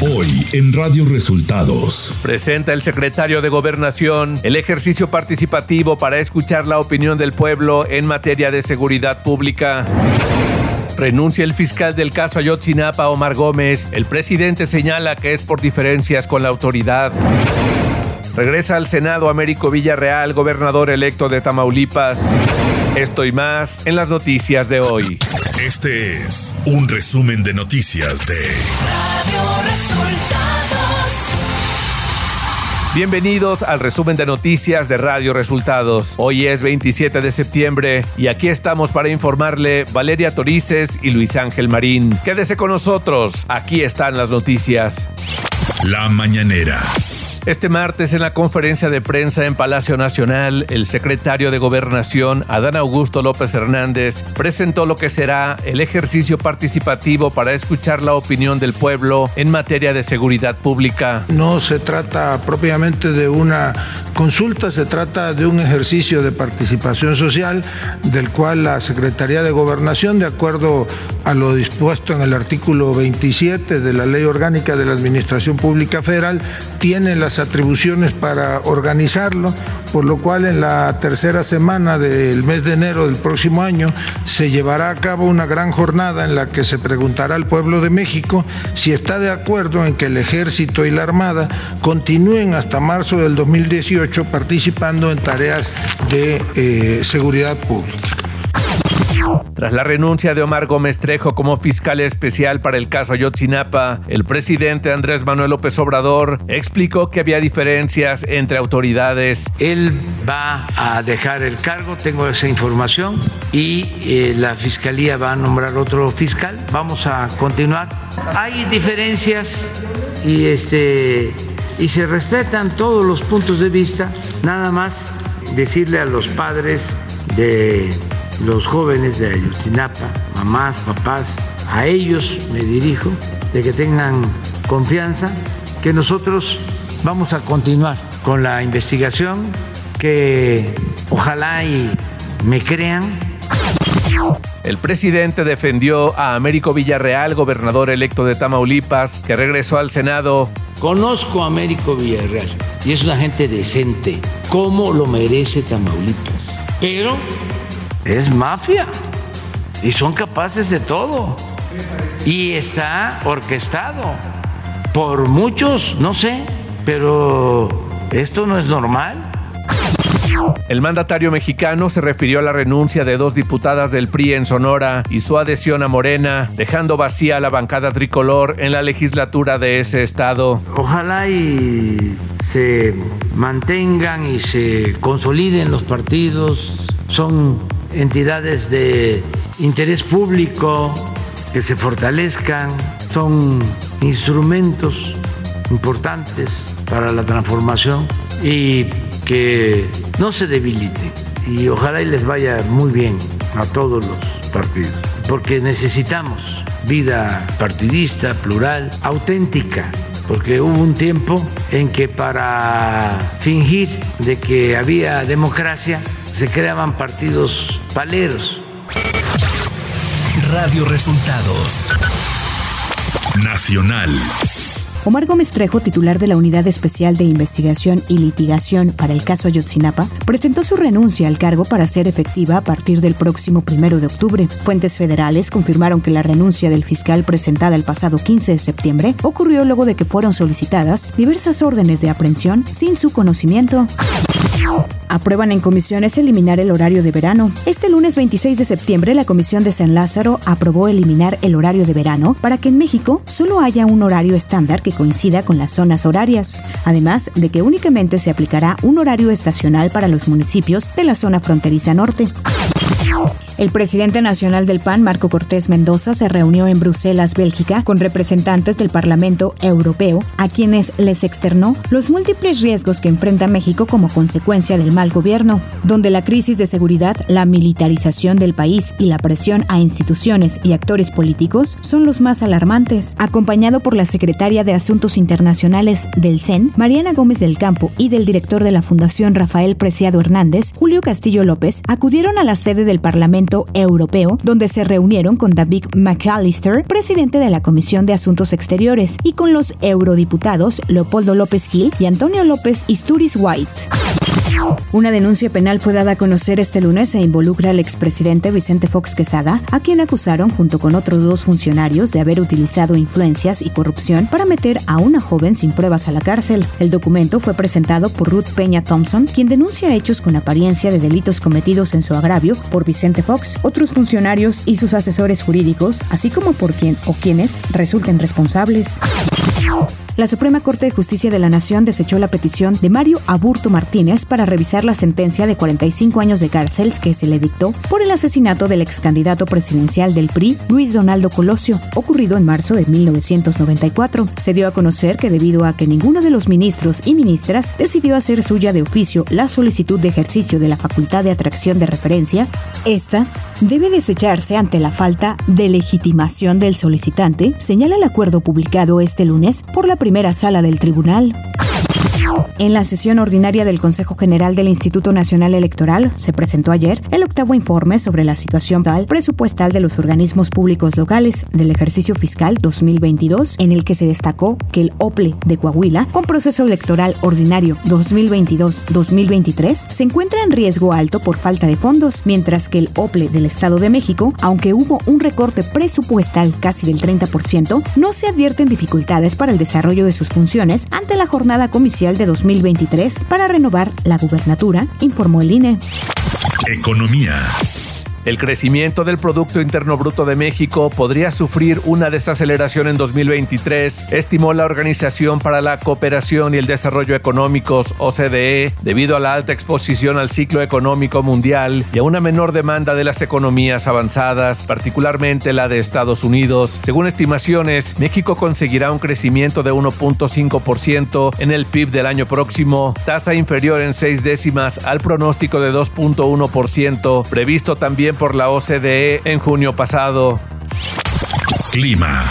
Hoy en Radio Resultados. Presenta el secretario de Gobernación el ejercicio participativo para escuchar la opinión del pueblo en materia de seguridad pública. Renuncia el fiscal del caso Ayotzinapa, Omar Gómez. El presidente señala que es por diferencias con la autoridad. Regresa al Senado Américo Villarreal, gobernador electo de Tamaulipas. Esto y más en las noticias de hoy. Este es un resumen de noticias de Radio Resultados. Bienvenidos al resumen de noticias de Radio Resultados. Hoy es 27 de septiembre y aquí estamos para informarle Valeria Torices y Luis Ángel Marín. Quédese con nosotros, aquí están las noticias. La mañanera. Este martes en la conferencia de prensa en Palacio Nacional, el secretario de Gobernación, Adán Augusto López Hernández, presentó lo que será el ejercicio participativo para escuchar la opinión del pueblo en materia de seguridad pública. No se trata propiamente de una consulta, se trata de un ejercicio de participación social del cual la Secretaría de Gobernación, de acuerdo a lo dispuesto en el artículo 27 de la Ley Orgánica de la Administración Pública Federal, tiene las atribuciones para organizarlo, por lo cual en la tercera semana del mes de enero del próximo año se llevará a cabo una gran jornada en la que se preguntará al pueblo de México si está de acuerdo en que el ejército y la armada continúen hasta marzo del 2018 participando en tareas de eh, seguridad pública. Tras la renuncia de Omar Gómez Trejo como fiscal especial para el caso Ayotzinapa, el presidente Andrés Manuel López Obrador explicó que había diferencias entre autoridades. Él va a dejar el cargo, tengo esa información, y eh, la fiscalía va a nombrar otro fiscal. Vamos a continuar. Hay diferencias y este y se respetan todos los puntos de vista. Nada más decirle a los padres de los jóvenes de Ayotzinapa, mamás, papás, a ellos me dirijo, de que tengan confianza, que nosotros vamos a continuar con la investigación, que ojalá y me crean. El presidente defendió a Américo Villarreal, gobernador electo de Tamaulipas, que regresó al Senado. Conozco a Américo Villarreal y es una gente decente, como lo merece Tamaulipas. Pero es mafia y son capaces de todo. Y está orquestado por muchos, no sé, pero esto no es normal. El mandatario mexicano se refirió a la renuncia de dos diputadas del PRI en Sonora y su adhesión a Morena, dejando vacía la bancada tricolor en la legislatura de ese estado. Ojalá y se mantengan y se consoliden los partidos. Son entidades de interés público que se fortalezcan, son instrumentos importantes para la transformación y que no se debilite y ojalá y les vaya muy bien a todos los partidos, porque necesitamos vida partidista, plural, auténtica, porque hubo un tiempo en que para fingir de que había democracia se creaban partidos paleros. Radio Resultados Nacional. Omar Gómez Trejo, titular de la Unidad Especial de Investigación y Litigación para el caso Ayotzinapa, presentó su renuncia al cargo para ser efectiva a partir del próximo primero de octubre. Fuentes federales confirmaron que la renuncia del fiscal presentada el pasado 15 de septiembre ocurrió luego de que fueron solicitadas diversas órdenes de aprehensión sin su conocimiento. Aprueban en comisiones eliminar el horario de verano. Este lunes 26 de septiembre, la Comisión de San Lázaro aprobó eliminar el horario de verano para que en México solo haya un horario estándar coincida con las zonas horarias, además de que únicamente se aplicará un horario estacional para los municipios de la zona fronteriza norte. El presidente nacional del PAN, Marco Cortés Mendoza, se reunió en Bruselas, Bélgica, con representantes del Parlamento Europeo, a quienes les externó los múltiples riesgos que enfrenta México como consecuencia del mal gobierno, donde la crisis de seguridad, la militarización del país y la presión a instituciones y actores políticos son los más alarmantes. Acompañado por la secretaria de Asuntos Internacionales del CEN, Mariana Gómez del Campo, y del director de la Fundación Rafael Preciado Hernández, Julio Castillo López, acudieron a la sede del Parlamento Parlamento Europeo, donde se reunieron con David McAllister, presidente de la Comisión de Asuntos Exteriores, y con los eurodiputados Leopoldo López Gil y Antonio López Isturiz White. Una denuncia penal fue dada a conocer este lunes e involucra al expresidente Vicente Fox Quesada, a quien acusaron junto con otros dos funcionarios de haber utilizado influencias y corrupción para meter a una joven sin pruebas a la cárcel. El documento fue presentado por Ruth Peña Thompson, quien denuncia hechos con apariencia de delitos cometidos en su agravio por Vicente Fox, otros funcionarios y sus asesores jurídicos, así como por quien o quienes resulten responsables. La Suprema Corte de Justicia de la Nación desechó la petición de Mario Aburto Martínez para revisar la sentencia de 45 años de cárcel que se le dictó por el asesinato del ex candidato presidencial del PRI, Luis Donaldo Colosio, ocurrido en marzo de 1994. Se dio a conocer que debido a que ninguno de los ministros y ministras decidió hacer suya de oficio la solicitud de ejercicio de la facultad de atracción de referencia, esta debe desecharse ante la falta de legitimación del solicitante, señala el acuerdo publicado este lunes por la primera sala del tribunal. En la sesión ordinaria del Consejo General del Instituto Nacional Electoral se presentó ayer el octavo informe sobre la situación presupuestal de los organismos públicos locales del ejercicio fiscal 2022, en el que se destacó que el OPLE de Coahuila, con proceso electoral ordinario 2022-2023, se encuentra en riesgo alto por falta de fondos, mientras que el OPLE del Estado de México, aunque hubo un recorte presupuestal casi del 30%, no se advierten dificultades para el desarrollo de sus funciones ante la jornada de 2023 para renovar la gubernatura, informó el INE. Economía. El crecimiento del Producto Interno Bruto de México podría sufrir una desaceleración en 2023, estimó la Organización para la Cooperación y el Desarrollo Económicos, OCDE, debido a la alta exposición al ciclo económico mundial y a una menor demanda de las economías avanzadas, particularmente la de Estados Unidos. Según estimaciones, México conseguirá un crecimiento de 1.5% en el PIB del año próximo, tasa inferior en seis décimas al pronóstico de 2.1% previsto también por la OCDE en junio pasado. Clima.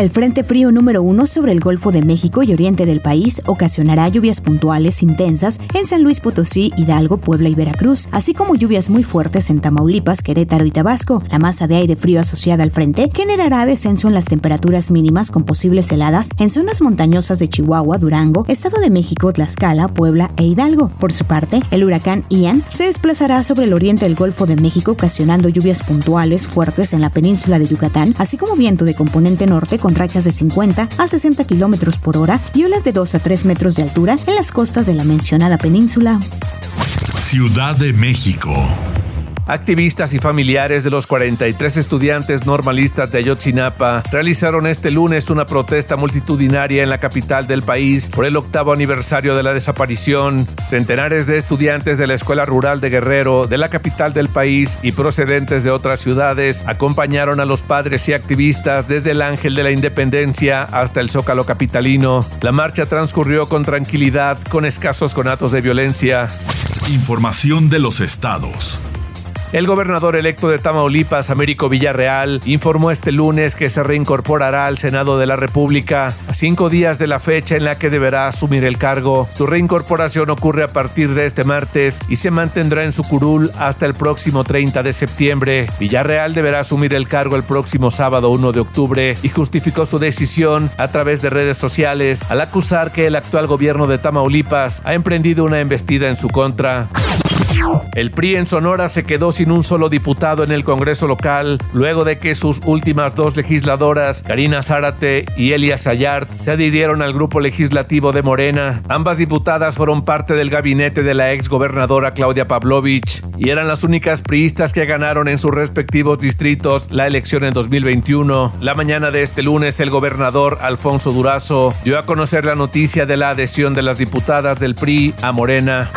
El Frente Frío número uno sobre el Golfo de México y oriente del país ocasionará lluvias puntuales intensas en San Luis Potosí, Hidalgo, Puebla y Veracruz, así como lluvias muy fuertes en Tamaulipas, Querétaro y Tabasco. La masa de aire frío asociada al frente generará descenso en las temperaturas mínimas con posibles heladas en zonas montañosas de Chihuahua, Durango, Estado de México, Tlaxcala, Puebla e Hidalgo. Por su parte, el huracán Ian se desplazará sobre el oriente del Golfo de México ocasionando lluvias puntuales fuertes en la península de Yucatán, así como viento de componente norte con rachas de 50 a 60 kilómetros por hora y olas de 2 a 3 metros de altura en las costas de la mencionada península. Ciudad de México. Activistas y familiares de los 43 estudiantes normalistas de Ayotzinapa realizaron este lunes una protesta multitudinaria en la capital del país por el octavo aniversario de la desaparición. Centenares de estudiantes de la Escuela Rural de Guerrero, de la capital del país y procedentes de otras ciudades acompañaron a los padres y activistas desde el Ángel de la Independencia hasta el Zócalo capitalino. La marcha transcurrió con tranquilidad, con escasos conatos de violencia. Información de los estados. El gobernador electo de Tamaulipas, Américo Villarreal, informó este lunes que se reincorporará al Senado de la República a cinco días de la fecha en la que deberá asumir el cargo. Su reincorporación ocurre a partir de este martes y se mantendrá en su curul hasta el próximo 30 de septiembre. Villarreal deberá asumir el cargo el próximo sábado 1 de octubre y justificó su decisión a través de redes sociales al acusar que el actual gobierno de Tamaulipas ha emprendido una embestida en su contra. El PRI en Sonora se quedó sin un solo diputado en el Congreso local luego de que sus últimas dos legisladoras, Karina Zárate y Elia Sayart, se adhirieron al grupo legislativo de Morena. Ambas diputadas fueron parte del gabinete de la ex gobernadora Claudia Pavlovich y eran las únicas priistas que ganaron en sus respectivos distritos la elección en 2021. La mañana de este lunes, el gobernador Alfonso Durazo dio a conocer la noticia de la adhesión de las diputadas del PRI a Morena.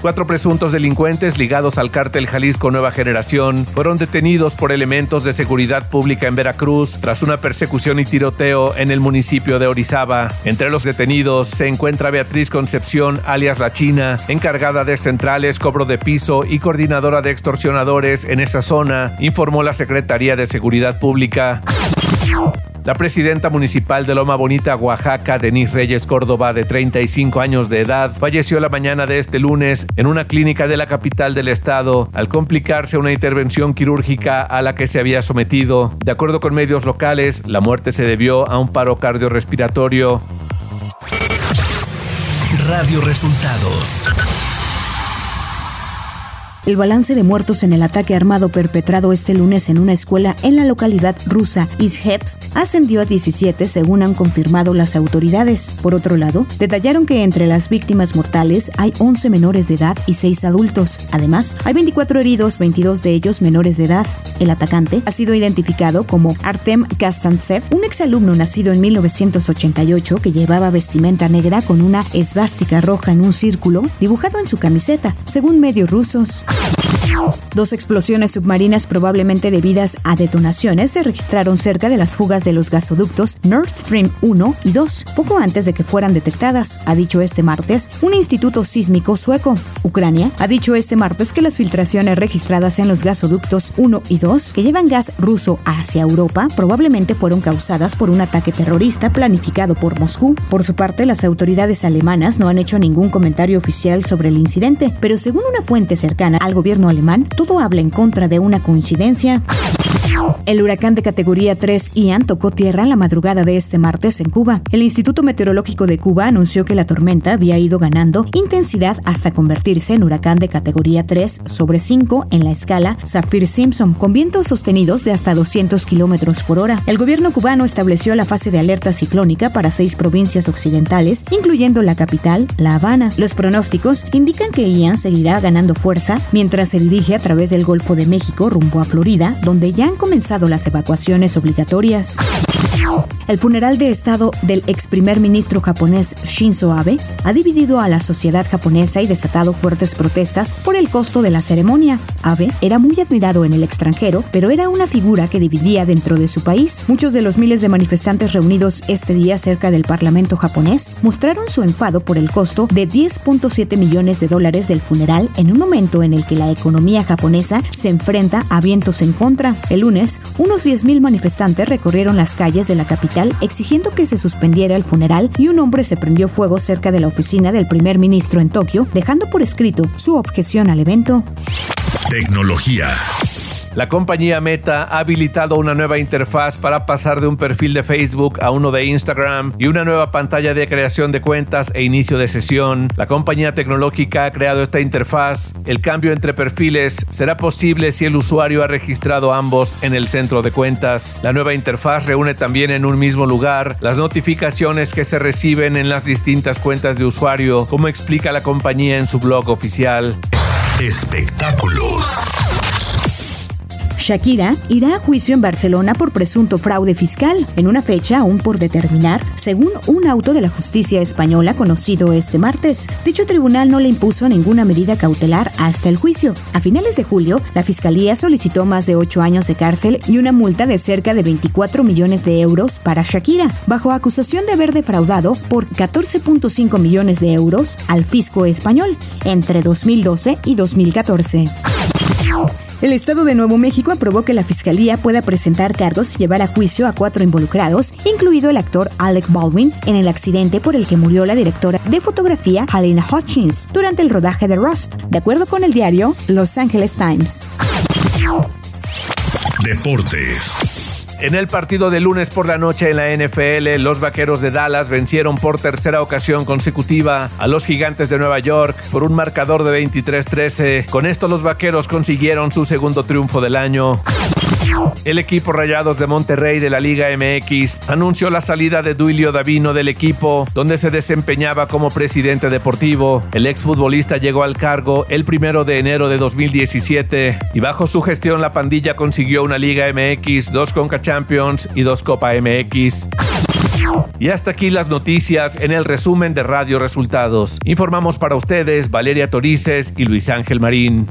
Cuatro presuntos delincuentes ligados al cártel Jalisco Nueva Generación fueron detenidos por elementos de seguridad pública en Veracruz tras una persecución y tiroteo en el municipio de Orizaba. Entre los detenidos se encuentra Beatriz Concepción, alias La China, encargada de centrales, cobro de piso y coordinadora de extorsionadores en esa zona, informó la Secretaría de Seguridad Pública. La presidenta municipal de Loma Bonita, Oaxaca, Denise Reyes Córdoba, de 35 años de edad, falleció la mañana de este lunes en una clínica de la capital del estado al complicarse una intervención quirúrgica a la que se había sometido. De acuerdo con medios locales, la muerte se debió a un paro cardiorrespiratorio. Radio Resultados. El balance de muertos en el ataque armado perpetrado este lunes en una escuela en la localidad rusa Izhevsk ascendió a 17 según han confirmado las autoridades. Por otro lado, detallaron que entre las víctimas mortales hay 11 menores de edad y 6 adultos. Además, hay 24 heridos, 22 de ellos menores de edad. El atacante ha sido identificado como Artem Kastantsev, un exalumno nacido en 1988 que llevaba vestimenta negra con una esvástica roja en un círculo dibujado en su camiseta, según medios rusos. Dos explosiones submarinas probablemente debidas a detonaciones se registraron cerca de las fugas de los gasoductos Nord Stream 1 y 2, poco antes de que fueran detectadas, ha dicho este martes un instituto sísmico sueco. Ucrania ha dicho este martes que las filtraciones registradas en los gasoductos 1 y 2 que llevan gas ruso hacia Europa probablemente fueron causadas por un ataque terrorista planificado por Moscú. Por su parte, las autoridades alemanas no han hecho ningún comentario oficial sobre el incidente, pero según una fuente cercana al gobierno alemán, todo habla en contra de una coincidencia. El huracán de categoría 3 Ian tocó tierra en la madrugada de este martes en Cuba. El Instituto Meteorológico de Cuba anunció que la tormenta había ido ganando intensidad hasta convertirse en huracán de categoría 3 sobre 5 en la escala Saffir-Simpson, con vientos sostenidos de hasta 200 kilómetros por hora. El gobierno cubano estableció la fase de alerta ciclónica para seis provincias occidentales, incluyendo la capital, La Habana. Los pronósticos indican que Ian seguirá ganando fuerza mientras se dirige a través del Golfo de México rumbo a Florida, donde ya han comenzado las evacuaciones obligatorias. El funeral de Estado del ex primer ministro japonés Shinzo Abe ha dividido a la sociedad japonesa y desatado fuertes protestas por el costo de la ceremonia. Abe era muy admirado en el extranjero, pero era una figura que dividía dentro de su país. Muchos de los miles de manifestantes reunidos este día cerca del Parlamento japonés mostraron su enfado por el costo de 10.7 millones de dólares del funeral en un momento en el que la economía japonesa se enfrenta a vientos en contra. El lunes, unos 10.000 manifestantes recorrieron las calles de la capital exigiendo que se suspendiera el funeral y un hombre se prendió fuego cerca de la oficina del primer ministro en Tokio, dejando por escrito su objeción al evento. Tecnología. La compañía Meta ha habilitado una nueva interfaz para pasar de un perfil de Facebook a uno de Instagram y una nueva pantalla de creación de cuentas e inicio de sesión. La compañía tecnológica ha creado esta interfaz. El cambio entre perfiles será posible si el usuario ha registrado ambos en el centro de cuentas. La nueva interfaz reúne también en un mismo lugar las notificaciones que se reciben en las distintas cuentas de usuario, como explica la compañía en su blog oficial. Espectáculos. Shakira irá a juicio en Barcelona por presunto fraude fiscal, en una fecha aún por determinar, según un auto de la justicia española conocido este martes. Dicho tribunal no le impuso ninguna medida cautelar hasta el juicio. A finales de julio, la fiscalía solicitó más de ocho años de cárcel y una multa de cerca de 24 millones de euros para Shakira, bajo acusación de haber defraudado por 14.5 millones de euros al fisco español entre 2012 y 2014. El Estado de Nuevo México aprobó que la Fiscalía pueda presentar cargos y llevar a juicio a cuatro involucrados, incluido el actor Alec Baldwin, en el accidente por el que murió la directora de fotografía Helena Hutchins durante el rodaje de Rust, de acuerdo con el diario Los Angeles Times. Deportes. En el partido de lunes por la noche en la NFL, los Vaqueros de Dallas vencieron por tercera ocasión consecutiva a los Gigantes de Nueva York por un marcador de 23-13. Con esto los Vaqueros consiguieron su segundo triunfo del año. El equipo Rayados de Monterrey de la Liga MX anunció la salida de Duilio Davino del equipo, donde se desempeñaba como presidente deportivo. El exfutbolista llegó al cargo el primero de enero de 2017 y bajo su gestión la pandilla consiguió una Liga MX, dos Conca Champions y dos Copa MX. Y hasta aquí las noticias en el resumen de Radio Resultados. Informamos para ustedes Valeria Torices y Luis Ángel Marín.